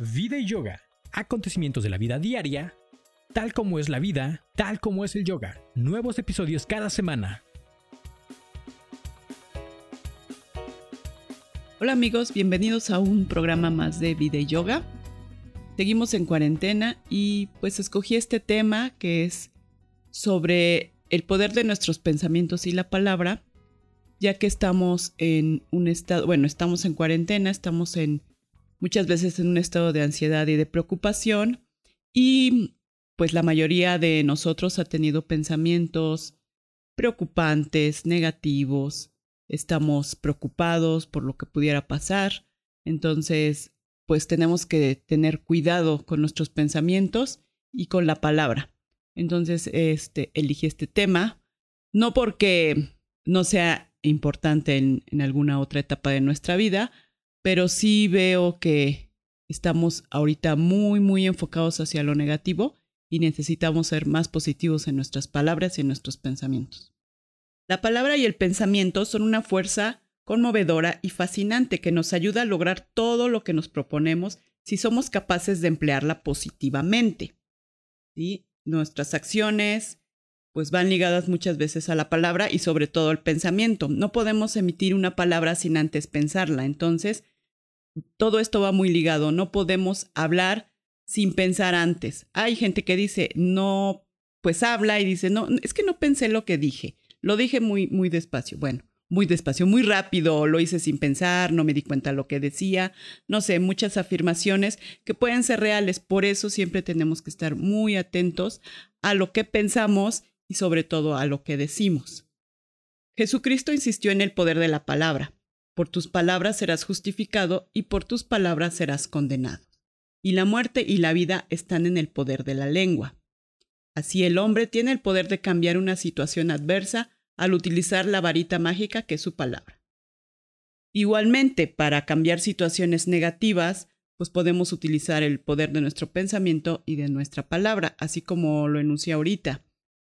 Vida y yoga. Acontecimientos de la vida diaria, tal como es la vida, tal como es el yoga. Nuevos episodios cada semana. Hola amigos, bienvenidos a un programa más de Vida y Yoga. Seguimos en cuarentena y pues escogí este tema que es sobre el poder de nuestros pensamientos y la palabra, ya que estamos en un estado, bueno, estamos en cuarentena, estamos en muchas veces en un estado de ansiedad y de preocupación y pues la mayoría de nosotros ha tenido pensamientos preocupantes, negativos, estamos preocupados por lo que pudiera pasar, entonces pues tenemos que tener cuidado con nuestros pensamientos y con la palabra. Entonces, este, este tema, no porque no sea importante en alguna otra etapa de nuestra vida, pero sí veo que estamos ahorita muy, muy enfocados hacia lo negativo y necesitamos ser más positivos en nuestras palabras y en nuestros pensamientos. La palabra y el pensamiento son una fuerza conmovedora y fascinante que nos ayuda a lograr todo lo que nos proponemos si somos capaces de emplearla positivamente. ¿Sí? Nuestras acciones pues van ligadas muchas veces a la palabra y sobre todo al pensamiento. No podemos emitir una palabra sin antes pensarla. Entonces, todo esto va muy ligado. No podemos hablar sin pensar antes. Hay gente que dice, no, pues habla y dice, no, es que no pensé lo que dije. Lo dije muy, muy despacio. Bueno, muy despacio, muy rápido, lo hice sin pensar, no me di cuenta lo que decía, no sé, muchas afirmaciones que pueden ser reales. Por eso siempre tenemos que estar muy atentos a lo que pensamos y sobre todo a lo que decimos. Jesucristo insistió en el poder de la palabra. Por tus palabras serás justificado y por tus palabras serás condenado. Y la muerte y la vida están en el poder de la lengua. Así el hombre tiene el poder de cambiar una situación adversa al utilizar la varita mágica que es su palabra. Igualmente, para cambiar situaciones negativas, pues podemos utilizar el poder de nuestro pensamiento y de nuestra palabra, así como lo enuncié ahorita.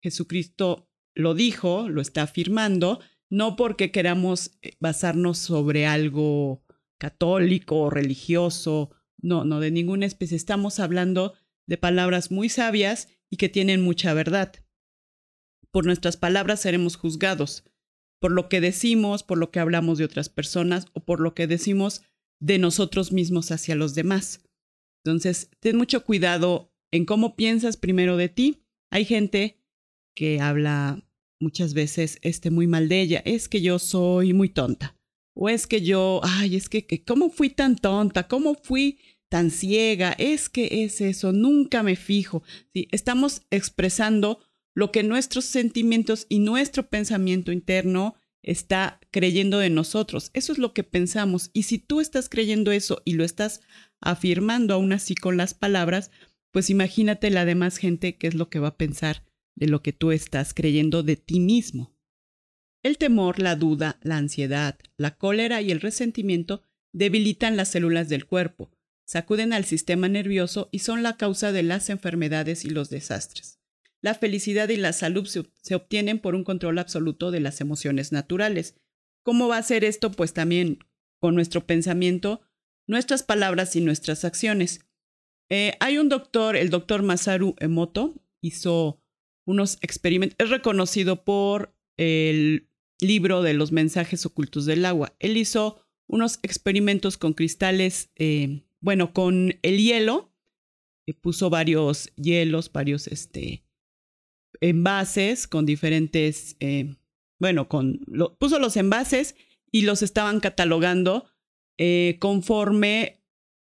Jesucristo lo dijo, lo está afirmando, no porque queramos eh, basarnos sobre algo católico o religioso, no, no, de ninguna especie. Estamos hablando de palabras muy sabias y que tienen mucha verdad por nuestras palabras seremos juzgados, por lo que decimos, por lo que hablamos de otras personas o por lo que decimos de nosotros mismos hacia los demás. Entonces, ten mucho cuidado en cómo piensas primero de ti. Hay gente que habla muchas veces este muy mal de ella, es que yo soy muy tonta. O es que yo, ay, es que, ¿cómo fui tan tonta? ¿Cómo fui tan ciega? Es que es eso, nunca me fijo. ¿Sí? Estamos expresando lo que nuestros sentimientos y nuestro pensamiento interno está creyendo de nosotros. Eso es lo que pensamos. Y si tú estás creyendo eso y lo estás afirmando aún así con las palabras, pues imagínate la demás gente qué es lo que va a pensar de lo que tú estás creyendo de ti mismo. El temor, la duda, la ansiedad, la cólera y el resentimiento debilitan las células del cuerpo, sacuden al sistema nervioso y son la causa de las enfermedades y los desastres la felicidad y la salud se, obtienen por un control absoluto de las emociones naturales. ¿Cómo va a ser esto? Pues también con nuestro pensamiento, nuestras palabras y nuestras acciones. Eh, hay un doctor, el doctor Masaru Emoto, hizo unos experimentos, es reconocido por el libro de los mensajes ocultos del agua. Él hizo unos experimentos con cristales, eh, bueno, con el hielo, eh, puso varios hielos, varios este, envases con diferentes, eh, bueno, con puso los envases y los estaban catalogando conforme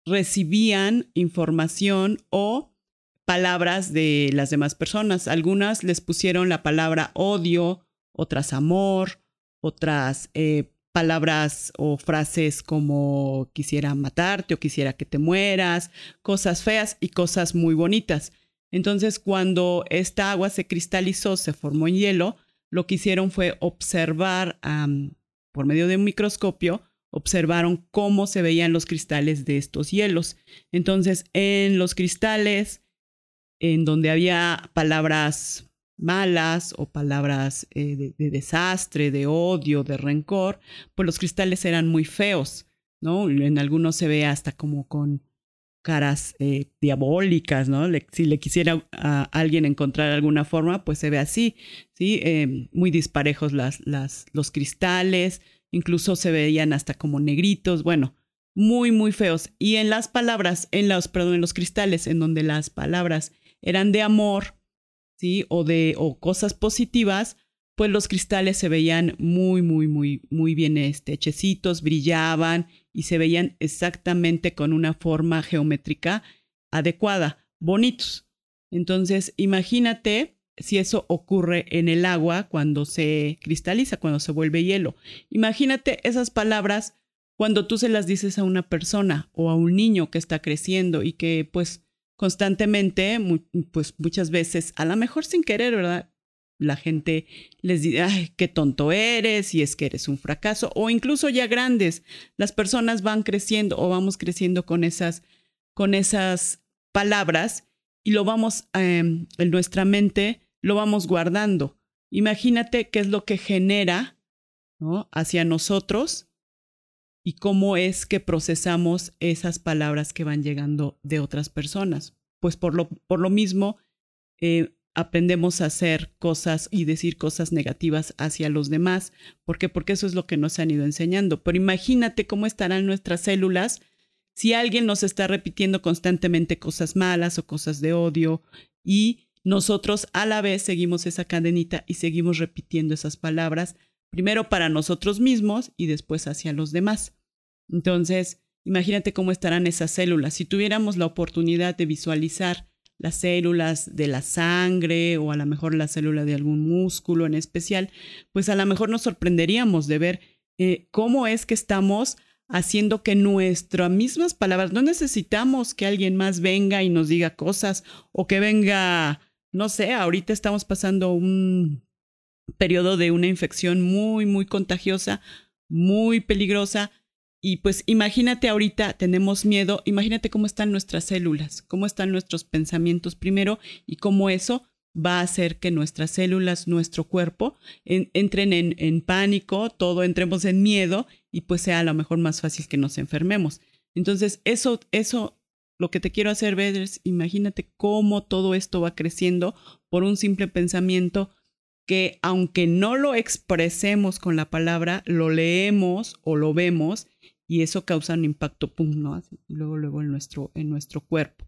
recibían información o palabras de las demás personas. Algunas les pusieron la palabra odio, otras amor, otras eh, palabras o frases como quisiera matarte o quisiera que te mueras, cosas feas y cosas muy bonitas. Entonces, cuando esta agua se cristalizó, se formó en hielo, lo que hicieron fue observar por medio de un microscopio, observaron cómo se veían los cristales de estos hielos. Entonces, en los cristales, en donde había palabras malas o palabras eh, de, de, desastre, de odio, de rencor, pues los cristales eran muy feos, ¿no? En algunos se ve hasta como con caras eh, diabólicas, ¿no? si le quisiera a alguien encontrar alguna forma, pues se ve así, ¿sí? Eh, muy disparejos las, los cristales, incluso se veían hasta como negritos, bueno, muy, muy feos. Y en las palabras, en los, perdón, en los cristales, en donde las palabras eran de amor, ¿sí? O de, o cosas positivas, pues los cristales se veían muy, muy, muy, muy bien este, hechecitos, brillaban y se veían exactamente con una forma geométrica adecuada, bonitos. Entonces, imagínate si eso ocurre en el agua cuando se cristaliza, cuando se vuelve hielo. Imagínate esas palabras cuando tú se las dices a una persona o a un niño que está creciendo y que pues constantemente, pues muchas veces, a lo mejor sin querer, ¿verdad? la gente les dice, ay, qué tonto eres y es que eres un fracaso, o incluso ya grandes, las personas van creciendo o vamos creciendo con esas, con esas palabras y lo vamos em, en nuestra mente, lo vamos guardando. Imagínate qué es lo que genera ¿no? hacia nosotros y cómo es que procesamos esas palabras que van llegando de otras personas. Pues por lo, por lo mismo, eh, aprendemos a hacer cosas y decir cosas negativas hacia los demás. ¿Por qué? Porque eso es lo que nos han ido enseñando. Pero imagínate cómo estarán nuestras células si alguien nos está repitiendo constantemente cosas malas o cosas de odio y nosotros a la vez seguimos esa cadenita y seguimos repitiendo esas palabras, primero para nosotros mismos y después hacia los demás. Entonces, imagínate cómo estarán esas células. Si tuviéramos la oportunidad de visualizar las células de la sangre o a lo mejor la célula de algún músculo en especial, pues a lo mejor nos sorprenderíamos de ver eh, cómo es que estamos haciendo que nuestras mismas palabras, no necesitamos que alguien más venga y nos diga cosas o que venga, no sé, ahorita estamos pasando un periodo de una infección muy, muy contagiosa, muy peligrosa, y pues imagínate ahorita, tenemos miedo, imagínate cómo están nuestras células, cómo están nuestros pensamientos primero y cómo eso va a hacer que nuestras células, nuestro cuerpo, entren en, en, pánico, todo entremos en miedo y pues sea a lo mejor más fácil que nos enfermemos. Entonces, eso, eso, lo que te quiero hacer ver es, imagínate cómo todo esto va creciendo por un simple pensamiento que aunque no lo expresemos con la palabra, lo leemos o lo vemos y eso causa un impacto, pum, ¿no? luego, luego en nuestro, en nuestro cuerpo.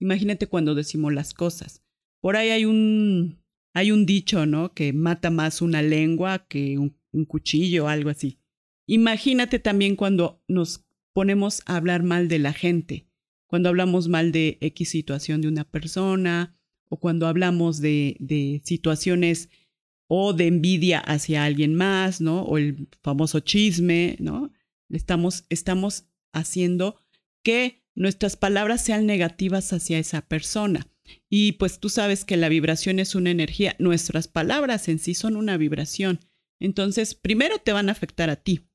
Imagínate cuando decimos las cosas. Por ahí hay un, hay un dicho, ¿no? Que mata más una lengua que un, un cuchillo algo así. Imagínate también cuando nos ponemos a hablar mal de la gente, cuando hablamos mal de X situación de una persona o cuando hablamos de, de situaciones o de envidia hacia alguien más, ¿no? O el famoso chisme, ¿no? Estamos, estamos haciendo que nuestras palabras sean negativas hacia esa persona. Y pues tú sabes que la vibración es una energía, nuestras palabras en sí son una vibración. Entonces, primero te van a afectar a ti.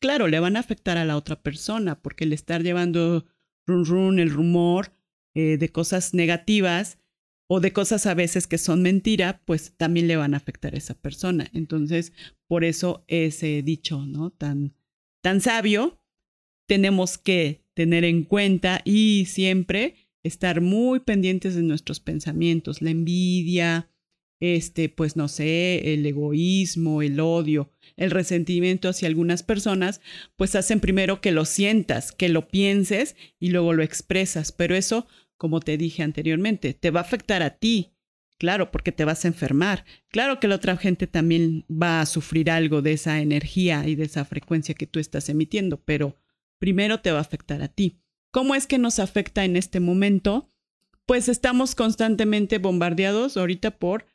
Claro, le van a afectar a la otra persona, porque el estar llevando run run, el rumor eh, de cosas negativas o de cosas a veces que son mentira, pues también le van a afectar a esa persona. Entonces, por eso ese dicho, ¿no? Tan, tan sabio, tenemos que tener en cuenta y siempre estar muy pendientes de nuestros pensamientos, la envidia, este, pues no sé, el egoísmo, el odio, el resentimiento hacia algunas personas, pues hacen primero que lo sientas, que lo pienses y luego lo expresas, pero eso, como te dije anteriormente, te va a afectar a ti, Claro, porque te vas a enfermar. Claro que la otra gente también va a sufrir algo de esa energía y de esa frecuencia que tú estás emitiendo, pero primero te va a afectar a ti. ¿Cómo es que nos afecta en este momento? Pues estamos constantemente bombardeados ahorita por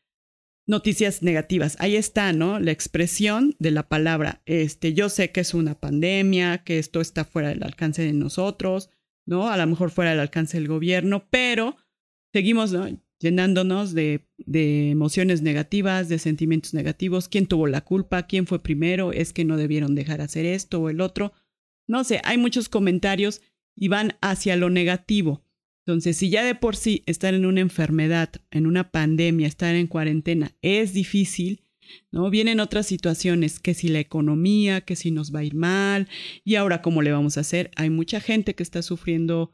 noticias negativas. Ahí está, ¿no? La expresión de la palabra. Este, yo sé que es una pandemia, que esto está fuera del alcance de nosotros, ¿no? A lo mejor fuera del alcance del gobierno, pero seguimos, ¿no? Llenándonos de, emociones negativas, de sentimientos negativos, quién tuvo la culpa, quién fue primero, es que no debieron dejar hacer esto o el otro. No sé, hay muchos comentarios y van hacia lo negativo. Entonces, si ya de por sí estar en una enfermedad, en una pandemia, estar en cuarentena es difícil, ¿no? Vienen otras situaciones, que si la economía, que si nos va a ir mal, y ahora cómo le vamos a hacer. Hay mucha gente que está sufriendo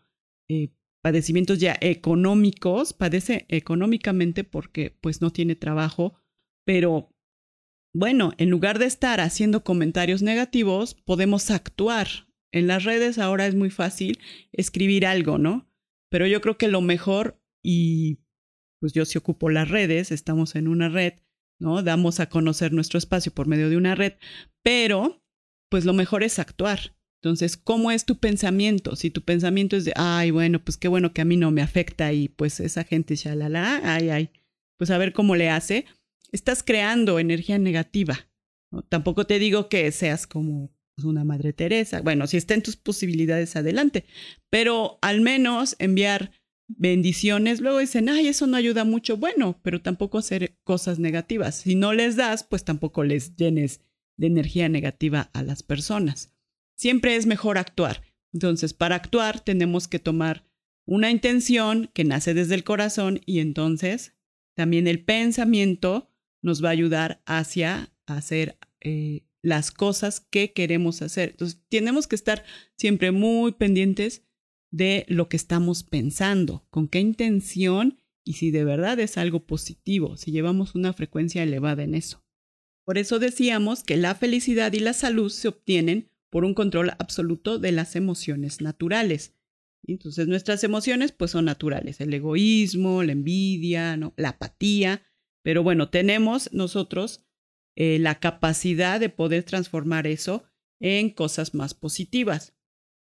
eh, padecimientos ya económicos, padece económicamente porque pues no tiene trabajo, pero bueno, en lugar de estar haciendo comentarios negativos, podemos actuar. En las redes ahora es muy fácil escribir algo, ¿no? Pero yo creo que lo mejor, y pues yo sí ocupo las redes, estamos en una red, ¿no? Damos a conocer nuestro espacio por medio de una red, pero pues lo mejor es actuar. Entonces, ¿cómo es tu pensamiento? Si tu pensamiento es de, ay, bueno, pues qué bueno que a mí no me afecta y pues esa gente, la, ay, ay, pues a ver cómo le hace estás creando energía negativa. Tampoco te digo que seas como una Madre Teresa. Bueno, si está en tus posibilidades, adelante. Pero al menos enviar bendiciones. Luego dicen, ay, eso no ayuda mucho. Bueno, pero tampoco hacer cosas negativas. Si no les das, pues tampoco les llenes de energía negativa a las personas. Siempre es mejor actuar. Entonces, para actuar tenemos que tomar una intención que nace desde el corazón y entonces también el pensamiento nos va a ayudar hacia hacer eh, las cosas que queremos hacer. Entonces, tenemos que estar siempre muy pendientes de lo que estamos pensando, con qué intención y si de verdad es algo positivo, si llevamos una frecuencia elevada en eso. Por eso decíamos que la felicidad y la salud se obtienen por un control absoluto de las emociones naturales. Entonces nuestras emociones pues son naturales, el egoísmo, la envidia, la apatía, pero bueno, tenemos nosotros eh, la capacidad de poder transformar eso en cosas más positivas.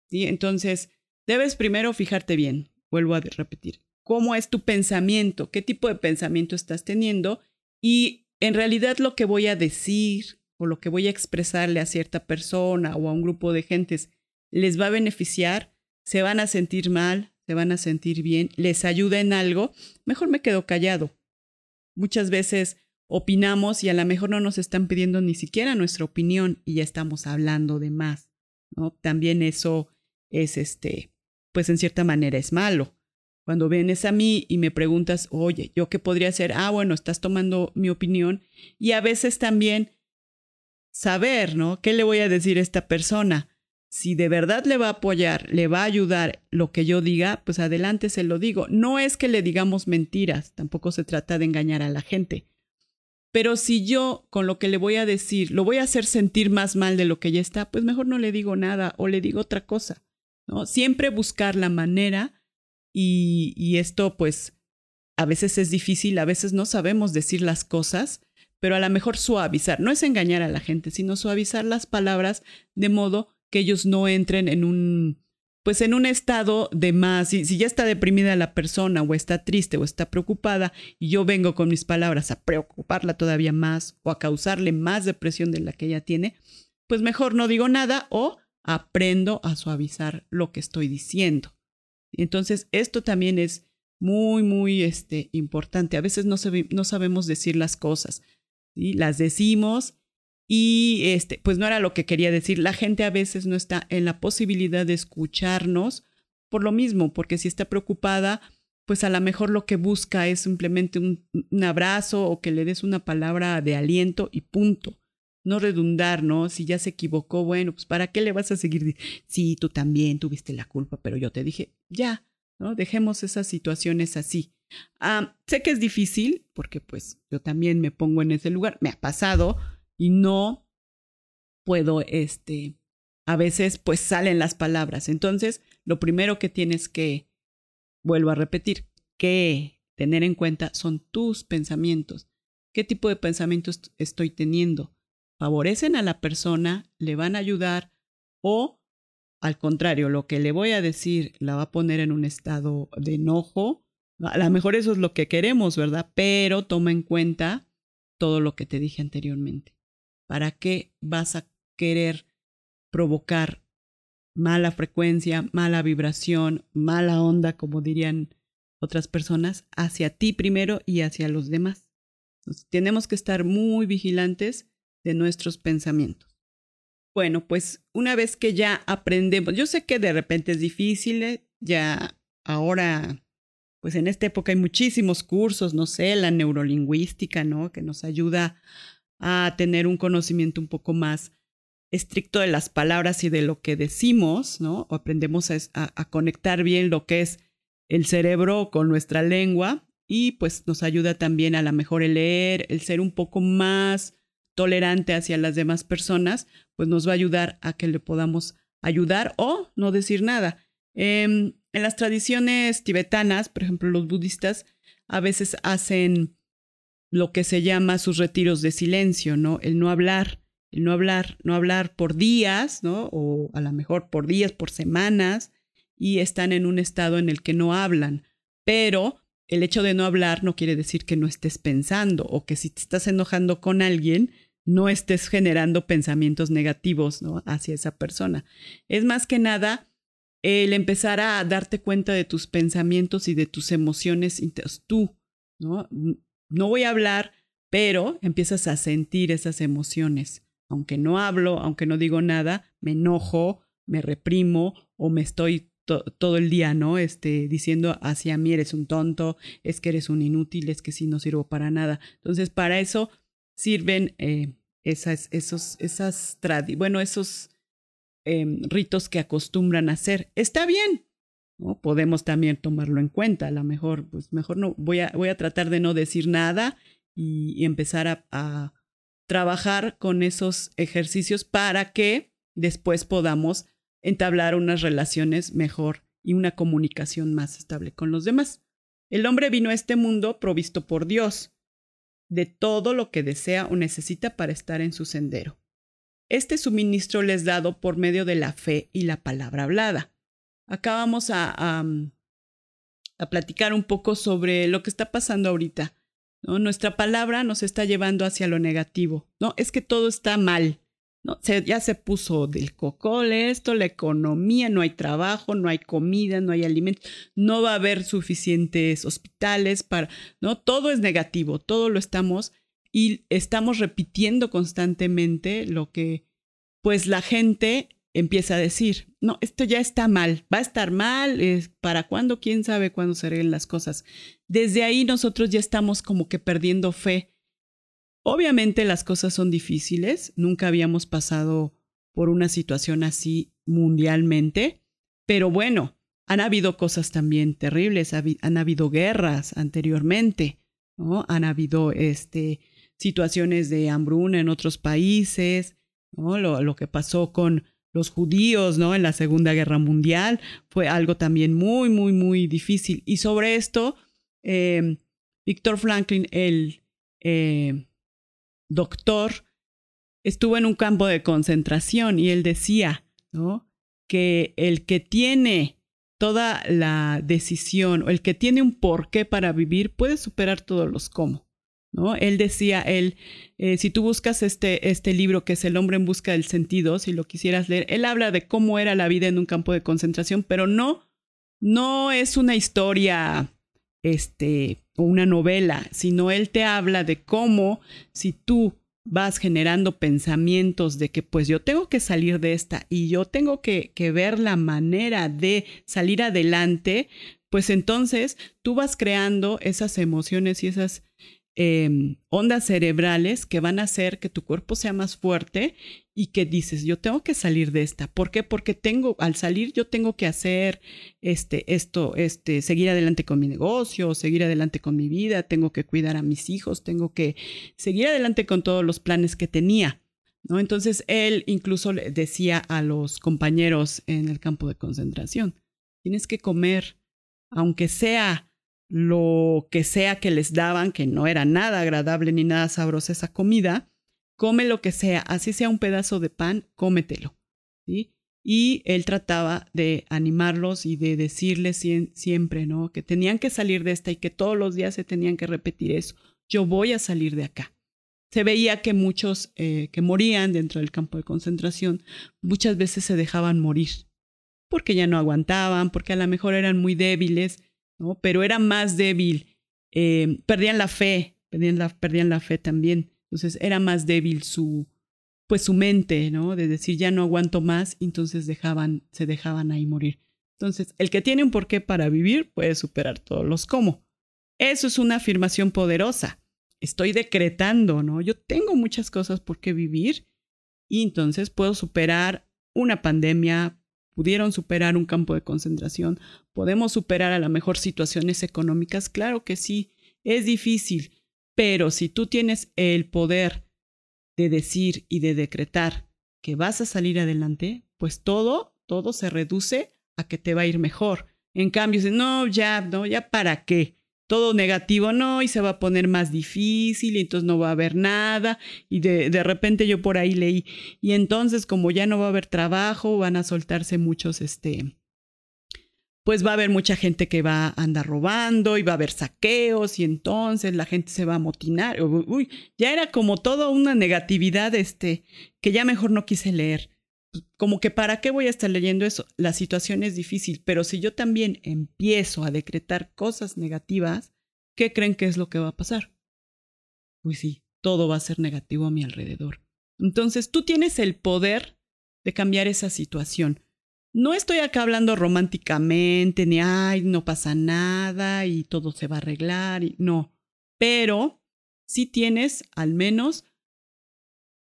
¿sí? Entonces, debes primero fijarte bien, vuelvo a repetir, cómo es tu pensamiento, qué tipo de pensamiento estás teniendo y en realidad lo que voy a decir o lo que voy a expresarle a cierta persona o a un grupo de gentes les va a beneficiar, se van a sentir mal, se van a sentir bien, les ayuda en algo, mejor me quedo callado Muchas veces opinamos y a lo mejor no nos están pidiendo ni siquiera nuestra opinión y ya estamos hablando de más, ¿no? También eso es este, pues en cierta manera es malo. Cuando vienes a mí y me preguntas, oye, ¿yo qué podría hacer? Ah, bueno, estás tomando mi opinión. Y a veces también saber, ¿no? ¿Qué le voy a decir a esta persona? si de verdad le va a apoyar, le va a ayudar lo que yo diga, pues adelante se lo digo. No es que le digamos mentiras, tampoco se trata de engañar a la gente. Pero si yo con lo que le voy a decir lo voy a hacer sentir más mal de lo que ya está, pues mejor no le digo nada o le digo otra cosa. ¿no? Siempre buscar la manera y, y esto pues a veces es difícil, a veces no sabemos decir las cosas, pero a lo mejor suavizar, no es engañar a la gente, sino suavizar las palabras de modo que ellos no entren en un, pues en un estado de más, si, si, ya está deprimida la persona o está triste o está preocupada y yo vengo con mis palabras a preocuparla todavía más o a causarle más depresión de la que ella tiene, pues mejor no digo nada o aprendo a suavizar lo que estoy diciendo. Entonces, esto también es muy, muy este, importante. A veces no, no sabemos decir las cosas. Las decimos y este, pues no era lo que quería decir. La gente a veces no está en la posibilidad de escucharnos por lo mismo, porque si está preocupada, pues a lo mejor lo que busca es simplemente un, abrazo o que le des una palabra de aliento y punto. No redundar, ¿no? Si ya se equivocó, bueno, pues ¿para qué le vas a seguir? Sí, tú también tuviste la culpa, pero yo te dije, ya, ¿no? Dejemos esas situaciones así. Ah, sé que es difícil, porque pues yo también me pongo en ese lugar, me ha pasado, y no puedo, este, a veces pues salen las palabras. Entonces, lo primero que tienes que, vuelvo a repetir, que tener en cuenta son tus pensamientos. ¿Qué tipo de pensamientos estoy teniendo? ¿Favorecen a la persona? ¿Le van a ayudar? ¿O al contrario, lo que le voy a decir la va a poner en un estado de enojo? A lo mejor eso es lo que queremos, ¿verdad? Pero toma en cuenta todo lo que te dije anteriormente. ¿Para qué vas a querer provocar mala frecuencia, mala vibración, mala onda, como dirían otras personas, hacia ti primero y hacia los demás? tenemos que estar muy vigilantes de nuestros pensamientos. Bueno, pues una vez que ya aprendemos, yo sé que de repente es difícil, ¿eh? ya ahora, pues en esta época hay muchísimos cursos, no sé, la neurolingüística, ¿no? Que nos ayuda a tener un conocimiento un poco más estricto de las palabras y de lo que decimos, ¿no? O aprendemos a, conectar bien lo que es el cerebro con nuestra lengua y pues nos ayuda también a la mejor el leer, el ser un poco más tolerante hacia las demás personas, pues nos va a ayudar a que le podamos ayudar o no decir nada. Em, en las tradiciones tibetanas, por ejemplo, los budistas a veces hacen lo que se llama sus retiros de silencio, ¿no? El no hablar, el no hablar, no hablar por días, ¿no? O a lo mejor por días, por semanas, y están en un estado en el que no hablan. Pero el hecho de no hablar no quiere decir que no estés pensando o que si te estás enojando con alguien, no estés generando pensamientos negativos ¿no? hacia esa persona. Es más que nada el empezar a darte cuenta de tus pensamientos y de tus emociones tú, ¿no? no voy a hablar, pero empiezas a sentir esas emociones. Aunque no hablo, aunque no digo nada, me enojo, me reprimo o me estoy todo el día, ¿no? Este, diciendo hacia mí eres un tonto, es que eres un inútil, es que sí no sirvo para nada. Entonces, para eso sirven eh, esas, esos, esas bueno, esos em, ritos que acostumbran a hacer. Está bien, Podemos también tomarlo en cuenta. A lo mejor, pues mejor no, voy a, voy a tratar de no decir nada y, empezar a, trabajar con esos ejercicios para que después podamos entablar unas relaciones mejor y una comunicación más estable con los demás. El hombre vino a este mundo provisto por Dios de todo lo que desea o necesita para estar en su sendero. Este suministro le es dado por medio de la fe y la palabra hablada acá vamos a, mm, a, platicar un poco sobre lo que está pasando ahorita. Nuestra palabra nos está llevando hacia lo negativo. No, es que todo está mal. ¿no? ya se puso del cocole esto, la economía, no hay trabajo, no hay comida, no hay alimentos, no va a haber suficientes hospitales para, ¿no? Todo es negativo, todo lo estamos y estamos repitiendo constantemente lo que pues la gente empieza a decir, no, esto ya está mal, va a estar mal, ¿para cuándo? ¿Quién sabe cuándo se arreglen las cosas? Desde ahí nosotros ya estamos como que perdiendo fe. Obviamente las cosas son difíciles, nunca habíamos pasado por una situación así mundialmente, pero bueno, han habido cosas también terribles, han habido guerras anteriormente, ¿no? Han habido este, situaciones de hambruna en otros países, ¿no? Lo, lo que pasó con los judíos, ¿no? En la Segunda Guerra Mundial fue algo también muy, muy, muy difícil. Y sobre esto, eh, Víctor Franklin, el eh, doctor, estuvo en un campo de concentración y él decía, ¿no? Que el que tiene toda la decisión o el que tiene un porqué para vivir puede superar todos los cómo. Él decía, él, eh, si tú buscas este, este libro que es El hombre en busca del sentido, si lo quisieras leer, él habla de cómo era la vida en un campo de concentración, pero no, no es una historia, este, o una novela, sino él te habla de cómo si tú vas generando pensamientos de que pues yo tengo que salir de esta y yo tengo que, que ver la manera de salir adelante, pues entonces tú vas creando esas emociones y esas Em, ondas cerebrales que van a hacer que tu cuerpo sea más fuerte y que dices, yo tengo que salir de esta. ¿Por qué? Porque tengo, al salir yo tengo que hacer este, esto, este, seguir adelante con mi negocio, seguir adelante con mi vida, tengo que cuidar a mis hijos, tengo que seguir adelante con todos los planes que tenía. ¿no? Entonces él incluso le decía a los compañeros en el campo de concentración, tienes que comer, aunque sea lo que sea que les daban, que no era nada agradable ni nada sabrosa esa comida, come lo que sea, así sea un pedazo de pan, cómetelo. Y él trataba de animarlos y de decirles siempre, ¿no? Que tenían que salir de esta y que todos los días se tenían que repetir eso. Yo voy a salir de acá. Se veía que muchos eh, que morían dentro del campo de concentración muchas veces se dejaban morir porque ya no aguantaban, porque a lo mejor eran muy débiles pero era más débil, eh, perdían la fe, perdían la, perdían la fe también. Entonces era más débil su, pues su mente, ¿no? De decir ya no aguanto más, entonces dejaban, se dejaban ahí morir. Entonces, el que tiene un porqué para vivir puede superar todos los cómo. Eso es una afirmación poderosa. Estoy decretando, ¿no? Yo tengo muchas cosas por qué vivir y entonces puedo superar una pandemia, pudieron superar un campo de concentración, podemos superar a lo mejor situaciones económicas, claro que sí, es difícil, pero si tú tienes el poder de decir y de decretar que vas a salir adelante, pues todo, todo se reduce a que te va a ir mejor. En cambio, no, ya, no, ya para qué todo negativo, no, y se va a poner más difícil, y entonces no va a haber nada, y de, de, repente yo por ahí leí, y entonces como ya no va a haber trabajo, van a soltarse muchos, este, pues va a haber mucha gente que va a andar robando, y va a haber saqueos, y entonces la gente se va a motinar, uy, ya era como toda una negatividad, este, que ya mejor no quise leer como que para qué voy a estar leyendo eso. La situación es difícil, pero si yo también empiezo a decretar cosas negativas, ¿qué creen que es lo que va a pasar? Pues sí, todo va a ser negativo a mi alrededor. Entonces tú tienes el poder de cambiar esa situación. No estoy acá hablando románticamente, ni ay, no pasa nada y todo se va a arreglar, y, no. Pero sí tienes, al menos,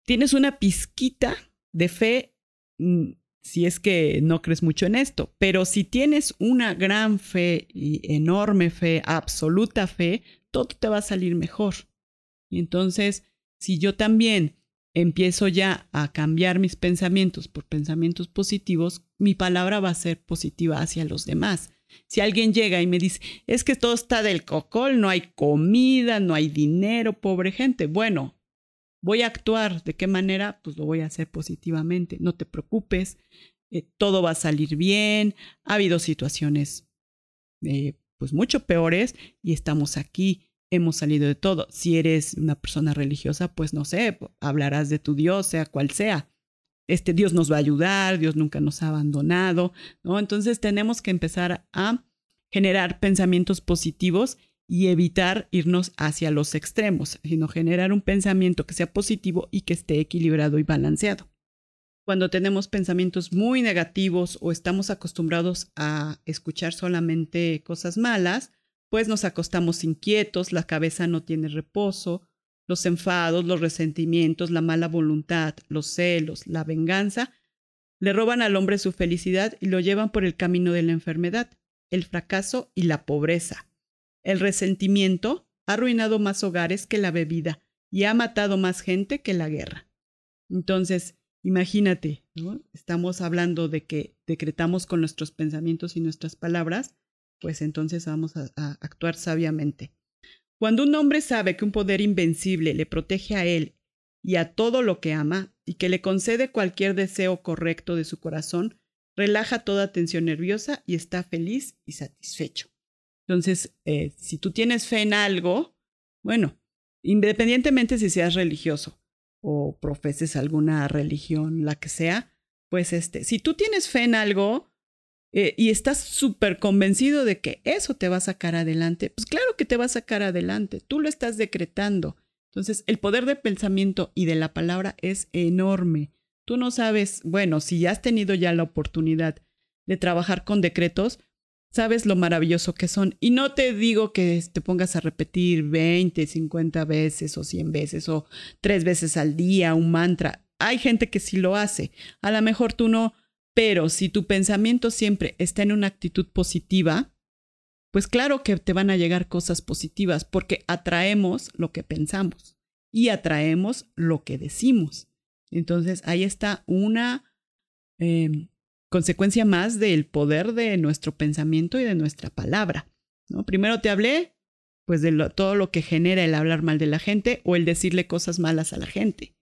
tienes una pizquita de fe si es que no crees mucho en esto, pero si tienes una gran fe y enorme fe, absoluta fe, todo te va a salir mejor. Y entonces, si yo también empiezo ya a cambiar mis pensamientos por pensamientos positivos, mi palabra va a ser positiva hacia los demás. Si alguien llega y me dice, es que todo está del cocol, no hay comida, no hay dinero, pobre gente. Bueno, voy a actuar. ¿De qué manera? Pues lo voy a hacer positivamente. No te preocupes, eh, todo va a salir bien. Ha habido situaciones eh, pues mucho peores y estamos aquí. Hemos salido de todo. Si eres una persona religiosa, pues no sé, hablarás de tu Dios, sea cual sea. Este Dios nos va a ayudar, Dios nunca nos ha abandonado, ¿no? Entonces tenemos que empezar a generar pensamientos positivos y evitar irnos hacia los extremos, sino generar un pensamiento que sea positivo y que esté equilibrado y balanceado. Cuando tenemos pensamientos muy negativos o estamos acostumbrados a escuchar solamente cosas malas, pues nos acostamos inquietos, la cabeza no tiene reposo, los enfados, los resentimientos, la mala voluntad, los celos, la venganza, le roban al hombre su felicidad y lo llevan por el camino de la enfermedad, el fracaso y la pobreza. El resentimiento ha arruinado más hogares que la bebida y ha matado más gente que la guerra. Entonces, imagínate, estamos hablando de que decretamos con nuestros pensamientos y nuestras palabras, pues entonces vamos a, actuar sabiamente. Cuando un hombre sabe que un poder invencible le protege a él y a todo lo que ama y que le concede cualquier deseo correcto de su corazón, relaja toda tensión nerviosa y está feliz y satisfecho. Entonces, eh, si tú tienes fe en algo, bueno, independientemente si seas religioso o profeses alguna religión, la que sea, pues este, si tú tienes fe en algo eh, y estás súper convencido de que eso te va a sacar adelante, pues claro que te va a sacar adelante, tú lo estás decretando. Entonces, el poder del pensamiento y de la palabra es enorme. Tú no sabes, bueno, si ya has tenido ya la oportunidad de trabajar con decretos, sabes lo maravilloso que son. Y no te digo que te pongas a repetir 20, 50 veces o 100 veces o tres veces al día un mantra. Hay gente que sí lo hace. A lo mejor tú no, pero si tu pensamiento siempre está en una actitud positiva, pues claro que te van a llegar cosas positivas porque atraemos lo que pensamos y atraemos lo que decimos. Entonces ahí está una em, consecuencia más del poder de nuestro pensamiento y de nuestra palabra. ¿no? Primero te hablé, pues de todo lo que genera el hablar mal de la gente o el decirle cosas malas a la gente.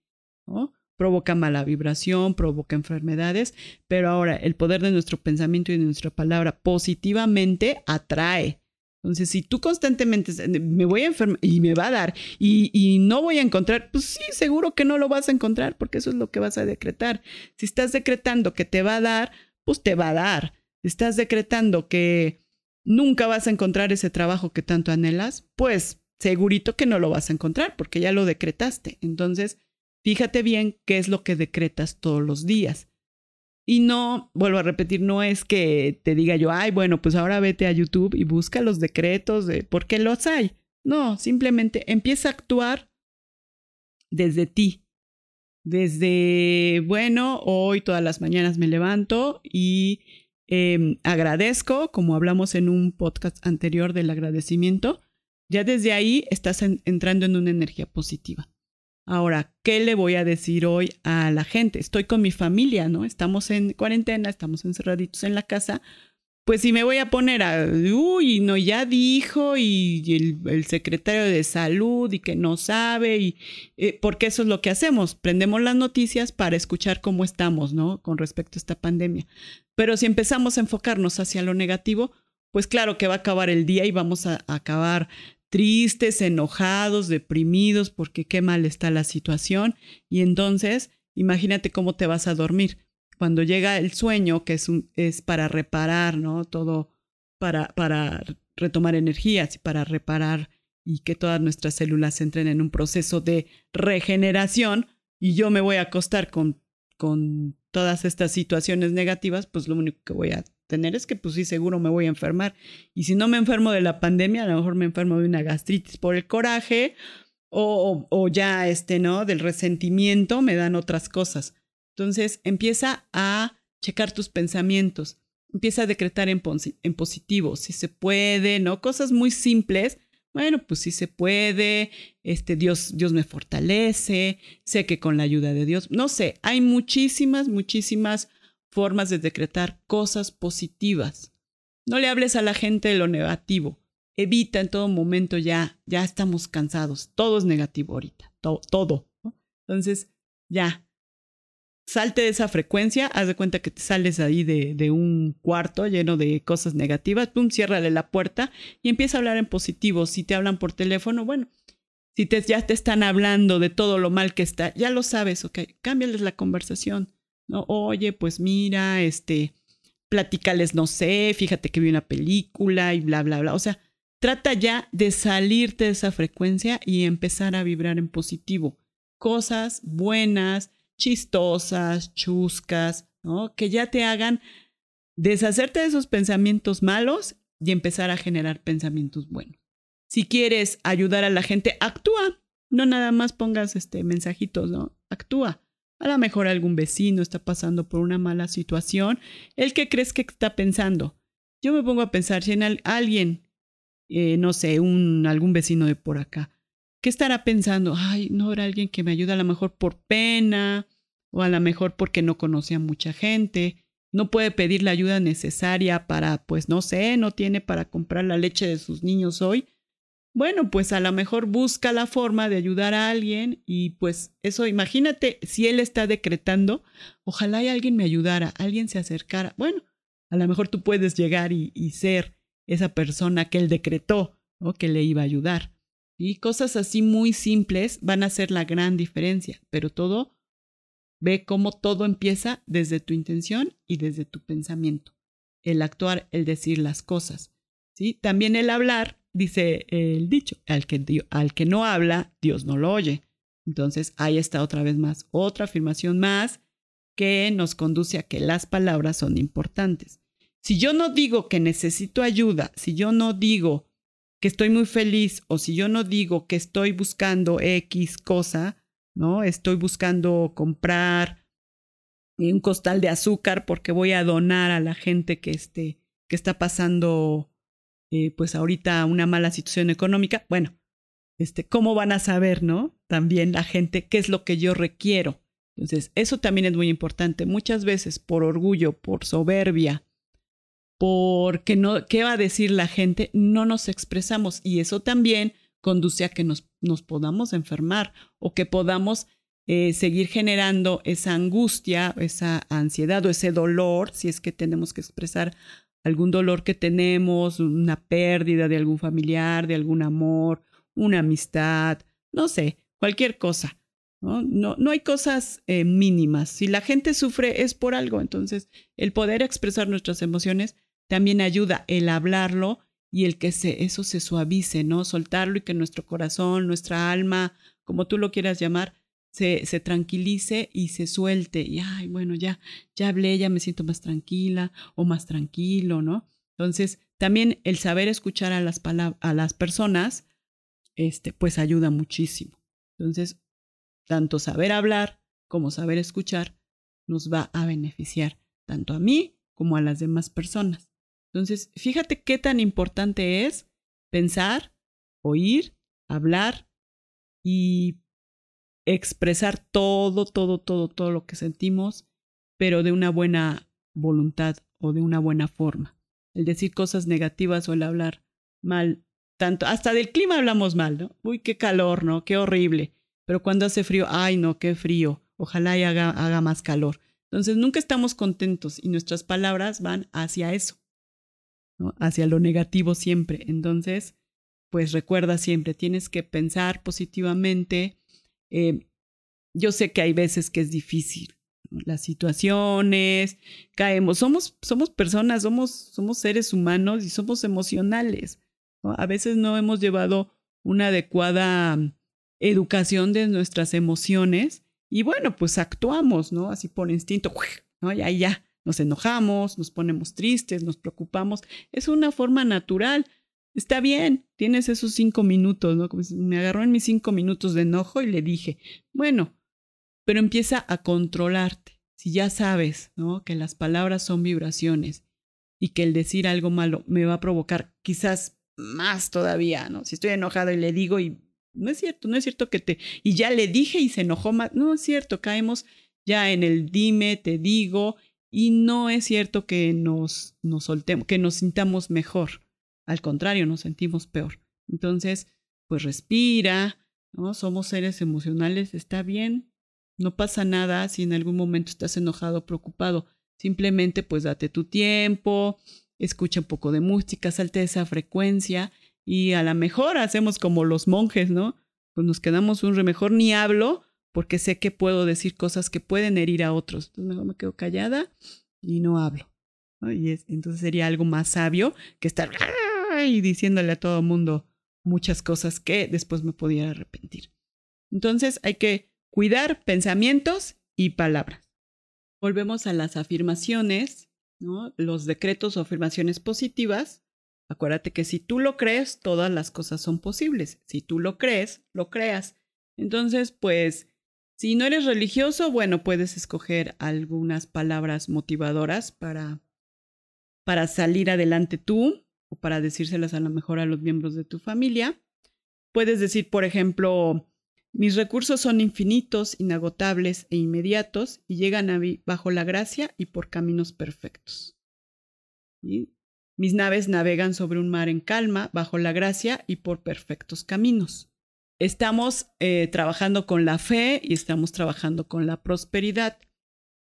¿no? Provoca mala vibración, provoca enfermedades, pero ahora el poder de nuestro pensamiento y de nuestra palabra positivamente atrae. Entonces, si tú constantemente me voy a enfermar y me va a dar y, y, no voy a encontrar, pues sí, seguro que no lo vas a encontrar porque eso es lo que vas a decretar. Si estás decretando que te va a dar, pues te va a dar. Estás decretando que nunca vas a encontrar ese trabajo que tanto anhelas, pues segurito que no lo vas a encontrar porque ya lo decretaste. Entonces, fíjate bien qué es lo que decretas todos los días. Y no, vuelvo a repetir, no es que te diga yo, ay, bueno, pues ahora vete a YouTube y busca los decretos de por qué los hay. No, simplemente empieza a actuar desde ti. Desde, bueno, hoy todas las mañanas me levanto y em, agradezco, como hablamos en un podcast anterior del agradecimiento, ya desde ahí estás entrando en una energía positiva. Ahora, ¿qué le voy a decir hoy a la gente? Estoy con mi familia, ¿no? Estamos en cuarentena, estamos encerraditos en la casa. Pues si me voy a poner a, uy, no, ya dijo, y, el, secretario de salud, y que no sabe, y eh, porque eso es lo que hacemos, prendemos las noticias para escuchar cómo estamos, ¿no? Con respecto a esta pandemia. Pero si empezamos a enfocarnos hacia lo negativo, pues claro que va a acabar el día y vamos a acabar tristes, enojados, deprimidos, porque qué mal está la situación. Y entonces, imagínate cómo te vas a dormir. Cuando llega el sueño, que es, es para reparar, ¿no? Todo para, para retomar energías y para reparar y que todas nuestras células entren en un proceso de regeneración y yo me voy a acostar con, con todas estas situaciones negativas, pues lo único que voy a tener es que pues sí, seguro me voy a enfermar. Y si no me enfermo de la pandemia, a lo mejor me enfermo de una gastritis por el coraje o, o, ya, este, ¿no? Del resentimiento me dan otras cosas. Entonces empieza a checar tus pensamientos, empieza a decretar en, en positivo, si se puede, ¿no? Cosas muy simples. Bueno, pues sí se puede, este Dios, Dios me fortalece, sé que con la ayuda de Dios, no sé, hay muchísimas, muchísimas formas de decretar cosas positivas. No le hables a la gente de lo negativo. Evita en todo momento ya, ya estamos cansados. Todo es negativo ahorita, todo. Entonces, ya, salte de esa frecuencia, haz de cuenta que te sales ahí de, de, un cuarto lleno de cosas negativas, pum, ciérrale la puerta y empieza a hablar en positivo. Si te hablan por teléfono, bueno, si te, ya te están hablando de todo lo mal que está, ya lo sabes, ok, cámbiales la conversación. ¿no? Oye, pues mira, este, platícales, no sé, fíjate que vi una película y bla, bla, bla. O sea, trata ya de salirte de esa frecuencia y empezar a vibrar en positivo. Cosas buenas, chistosas, chuscas, ¿no? Que ya te hagan deshacerte de esos pensamientos malos y empezar a generar pensamientos buenos. Si quieres ayudar a la gente, actúa. No nada más pongas este mensajitos, ¿no? Actúa. A lo mejor algún vecino está pasando por una mala situación. ¿El que crees que está pensando? Yo me pongo a pensar si en alguien, eh, no sé, un, algún vecino de por acá, ¿qué estará pensando? Ay, no era alguien que me ayuda a lo mejor por pena o a lo mejor porque no conoce a mucha gente. No puede pedir la ayuda necesaria para, pues no sé, no tiene para comprar la leche de sus niños hoy bueno, pues a lo mejor busca la forma de ayudar a alguien y pues eso, imagínate si él está decretando, ojalá y alguien me ayudara, alguien se acercara. Bueno, a lo mejor tú puedes llegar y, ser esa persona que él decretó o que le iba a ayudar. Y cosas así muy simples van a hacer la gran diferencia, pero todo, ve cómo todo empieza desde tu intención y desde tu pensamiento. El actuar, el decir las cosas. ¿sí? También el hablar dice el dicho, al que, al que no habla, Dios no lo oye. Entonces, ahí está otra vez más, otra afirmación más que nos conduce a que las palabras son importantes. Si yo no digo que necesito ayuda, si yo no digo que estoy muy feliz o si yo no digo que estoy buscando X cosa, ¿no? Estoy buscando comprar un costal de azúcar porque voy a donar a la gente que, esté, que está pasando eh, pues ahorita una mala situación económica, bueno, este, ¿cómo van a saber, no? También la gente qué es lo que yo requiero. Entonces, eso también es muy importante. Muchas veces por orgullo, por soberbia, porque no, ¿qué va a decir la gente? No nos expresamos y eso también conduce a que nos, nos podamos enfermar o que podamos eh, seguir generando esa angustia, esa ansiedad o ese dolor, si es que tenemos que expresar algún dolor que tenemos, una pérdida de algún familiar, de algún amor, una amistad, no sé, cualquier cosa. No, no, hay cosas eh, mínimas. Si la gente sufre es por algo. Entonces, el poder expresar nuestras emociones también ayuda el hablarlo y el que se, eso se suavice, ¿no? Soltarlo y que nuestro corazón, nuestra alma, como tú lo quieras llamar, se, se, tranquilice y se suelte. Y, ay, bueno, ya, ya hablé, ya me siento más tranquila o más tranquilo, ¿no? Entonces, también el saber escuchar a las, a las personas, este, pues ayuda muchísimo. Entonces, tanto saber hablar como saber escuchar nos va a beneficiar tanto a mí como a las demás personas. Entonces, fíjate qué tan importante es pensar, oír, hablar y expresar todo, todo, todo, todo lo que sentimos, pero de una buena voluntad o de una buena forma. El decir cosas negativas o el hablar mal, tanto, hasta del clima hablamos mal, ¿no? Uy, qué calor, ¿no? Qué horrible. Pero cuando hace frío, ay, no, qué frío. Ojalá haga, haga más calor. Entonces, nunca estamos contentos y nuestras palabras van hacia eso, Hacia lo negativo siempre. Entonces, pues recuerda siempre, tienes que pensar positivamente. Eh, yo sé que hay veces que es difícil, las situaciones, caemos, somos, somos personas, somos, somos seres humanos y somos emocionales. A veces no hemos llevado una adecuada educación de nuestras emociones y bueno, pues actuamos, ¿no? Así por instinto, ¿no? Ya, ya, nos enojamos, nos ponemos tristes, nos preocupamos. Es una forma natural. Está bien, tienes esos cinco minutos, ¿no? me agarró en mis cinco minutos de enojo y le dije, bueno, pero empieza a controlarte. Si ya sabes, ¿no? Que las palabras son vibraciones y que el decir algo malo me va a provocar quizás más todavía, ¿no? Si estoy enojado y le digo y no es cierto, no es cierto que te y ya le dije y se enojó más, no es cierto, caemos ya en el dime, te digo y no es cierto que nos nos soltemos, que nos sintamos mejor. Al contrario, nos sentimos peor. Entonces, pues respira, ¿no? Somos seres emocionales, está bien, no pasa nada si en algún momento estás enojado o preocupado. Simplemente pues date tu tiempo, escucha un poco de música, salte esa frecuencia y a lo mejor hacemos como los monjes, ¿no? Pues nos quedamos un re mejor ni hablo porque sé que puedo decir cosas que pueden herir a otros. Entonces me quedo callada y no hablo. Y entonces sería algo más sabio que estar y diciéndole a todo el mundo muchas cosas que después me pudiera arrepentir. Entonces hay que cuidar pensamientos y palabras. Volvemos a las afirmaciones, ¿no? los decretos o afirmaciones positivas. Acuérdate que si tú lo crees, todas las cosas son posibles. Si tú lo crees, lo creas. Entonces, pues, si no eres religioso, bueno, puedes escoger algunas palabras motivadoras para, para salir adelante tú o para decírselas a lo mejor a los miembros de tu familia. Puedes decir, por ejemplo, mis recursos son infinitos, inagotables e inmediatos y llegan a mí bajo la gracia y por caminos perfectos. Mis naves navegan sobre un mar en calma, bajo la gracia y por perfectos caminos. Estamos eh, trabajando con la fe y estamos trabajando con la prosperidad,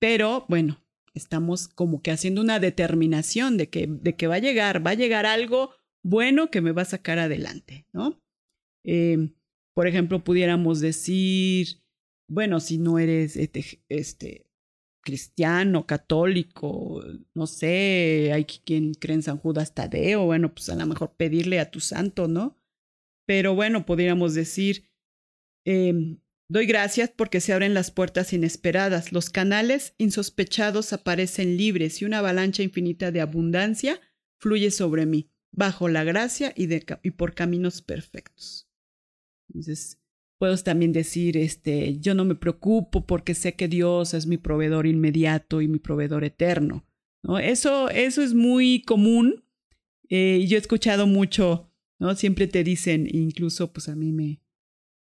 pero bueno, estamos como que haciendo una determinación de que, de que va a llegar, va a llegar algo bueno que me va a sacar adelante, ¿no? Eh, por ejemplo, pudiéramos decir, bueno, si no eres este, este, cristiano, católico, no sé, hay quien cree en San Judas Tadeo, bueno, pues a lo mejor pedirle a tu santo, ¿no? Pero bueno, podríamos decir, em, doy gracias porque se abren las puertas inesperadas, los canales insospechados aparecen libres y una avalancha infinita de abundancia fluye sobre mí, bajo la gracia y, por caminos perfectos. Entonces, puedo también decir, este, yo no me preocupo porque sé que Dios es mi proveedor inmediato y mi proveedor eterno. ¿no? Eso, eso es muy común eh, yo he escuchado mucho, ¿no? Siempre te dicen, incluso pues a mí me,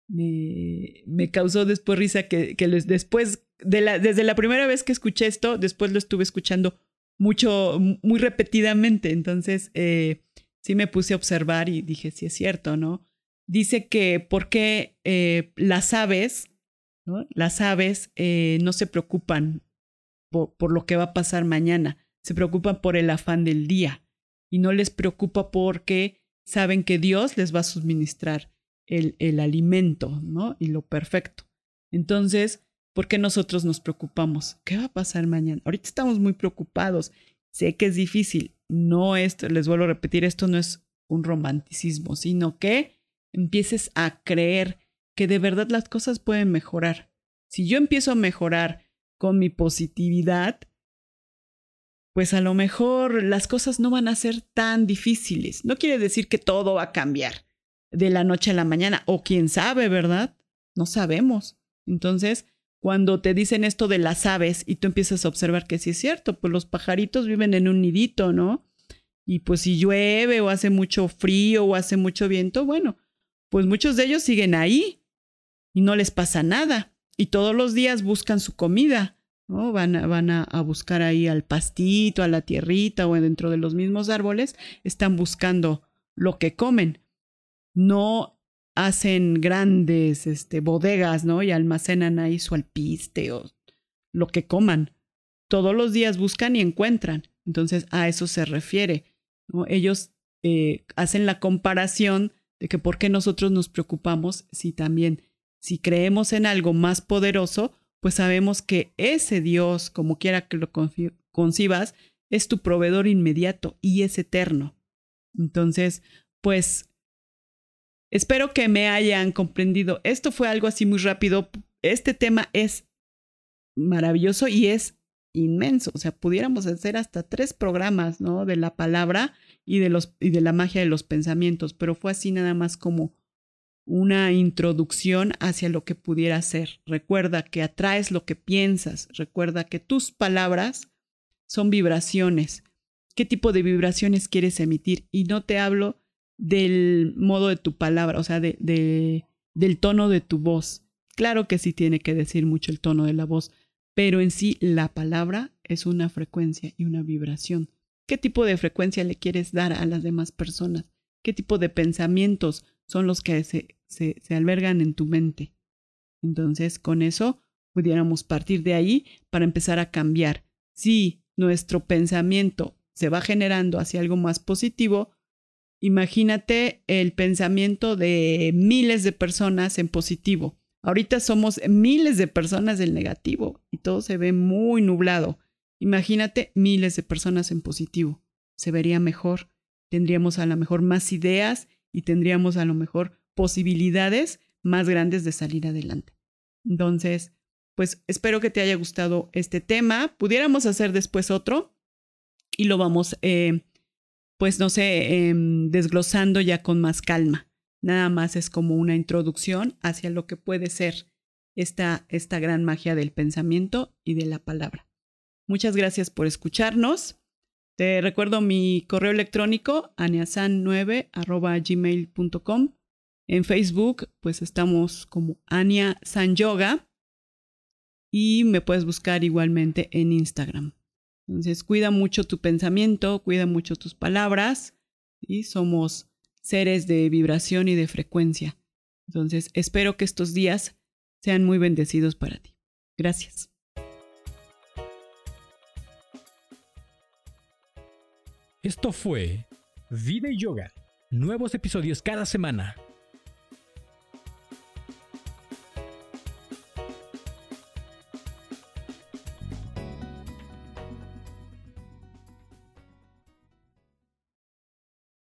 me, me causó después risa que, que les, después, de la, desde la primera vez que escuché esto, después lo estuve escuchando mucho, muy repetidamente. Entonces, eh, sí me puse a observar y dije, sí es cierto, ¿no? dice que por qué eh, las aves, ¿no? las aves eh, no se preocupan por, lo que va a pasar mañana, se preocupan por el afán del día y no les preocupa porque saben que Dios les va a suministrar el, el alimento, ¿no? Y lo perfecto. Entonces, ¿por qué nosotros nos preocupamos? ¿Qué va a pasar mañana? Ahorita estamos muy preocupados. Sé que es difícil. No esto, les vuelvo a repetir, esto no es un romanticismo, sino que empieces a creer que de verdad las cosas pueden mejorar. Si yo empiezo a mejorar con mi positividad, pues a lo mejor las cosas no van a ser tan difíciles. No quiere decir que todo va a cambiar de la noche a la mañana, o quién sabe, ¿verdad? No sabemos. Entonces, cuando te dicen esto de las aves y tú empiezas a observar que sí es cierto, pues los pajaritos viven en un nidito, ¿no? Y pues si llueve o hace mucho frío o hace mucho viento, bueno, pues muchos de ellos siguen ahí y no les pasa nada. Y todos los días buscan su comida, ¿no? Van, a, van a, a buscar ahí al pastito, a la tierrita o dentro de los mismos árboles, están buscando lo que comen. No hacen grandes este, bodegas, ¿no? Y almacenan ahí su alpiste o lo que coman. Todos los días buscan y encuentran. Entonces, a eso se refiere. ¿no? Ellos eh, hacen la comparación de que por qué nosotros nos preocupamos si también, si creemos en algo más poderoso, pues sabemos que ese Dios, como quiera que lo concibas, es tu proveedor inmediato y es eterno. Entonces, pues espero que me hayan comprendido. Esto fue algo así muy rápido. Este tema es maravilloso y es inmenso. O sea, pudiéramos hacer hasta tres programas, ¿no? De la palabra y de, los, y de la magia de los pensamientos, pero fue así nada más como una introducción hacia lo que pudiera ser. Recuerda que atraes lo que piensas, recuerda que tus palabras son vibraciones. ¿Qué tipo de vibraciones quieres emitir? Y no te hablo del modo de tu palabra, o sea, de, de, del tono de tu voz. Claro que sí tiene que decir mucho el tono de la voz, pero en sí la palabra es una frecuencia y una vibración. ¿Qué tipo de frecuencia le quieres dar a las demás personas? ¿Qué tipo de pensamientos son los que se, se, albergan en tu mente? Entonces, con eso pudiéramos partir de ahí para empezar a cambiar. Si nuestro pensamiento se va generando hacia algo más positivo, imagínate el pensamiento de miles de personas en positivo. Ahorita somos miles de personas del negativo y todo se ve muy nublado. Imagínate miles de personas en positivo. Se vería mejor. Tendríamos a lo mejor más ideas y tendríamos a lo mejor posibilidades más grandes de salir adelante. Entonces, pues espero que te haya gustado este tema. Pudiéramos hacer después otro y lo vamos, eh, pues no sé, em, desglosando ya con más calma. Nada más es como una introducción hacia lo que puede ser esta, esta gran magia del pensamiento y de la palabra. Muchas gracias por escucharnos. Te recuerdo mi correo electrónico aniasan9 En Facebook, pues estamos como Ania San Yoga y me puedes buscar igualmente en Instagram. Entonces, cuida mucho tu pensamiento, cuida mucho tus palabras y somos seres de vibración y de frecuencia. Entonces, espero que estos días sean muy bendecidos para ti. Gracias. Esto fue Vida y Yoga. Nuevos episodios cada semana.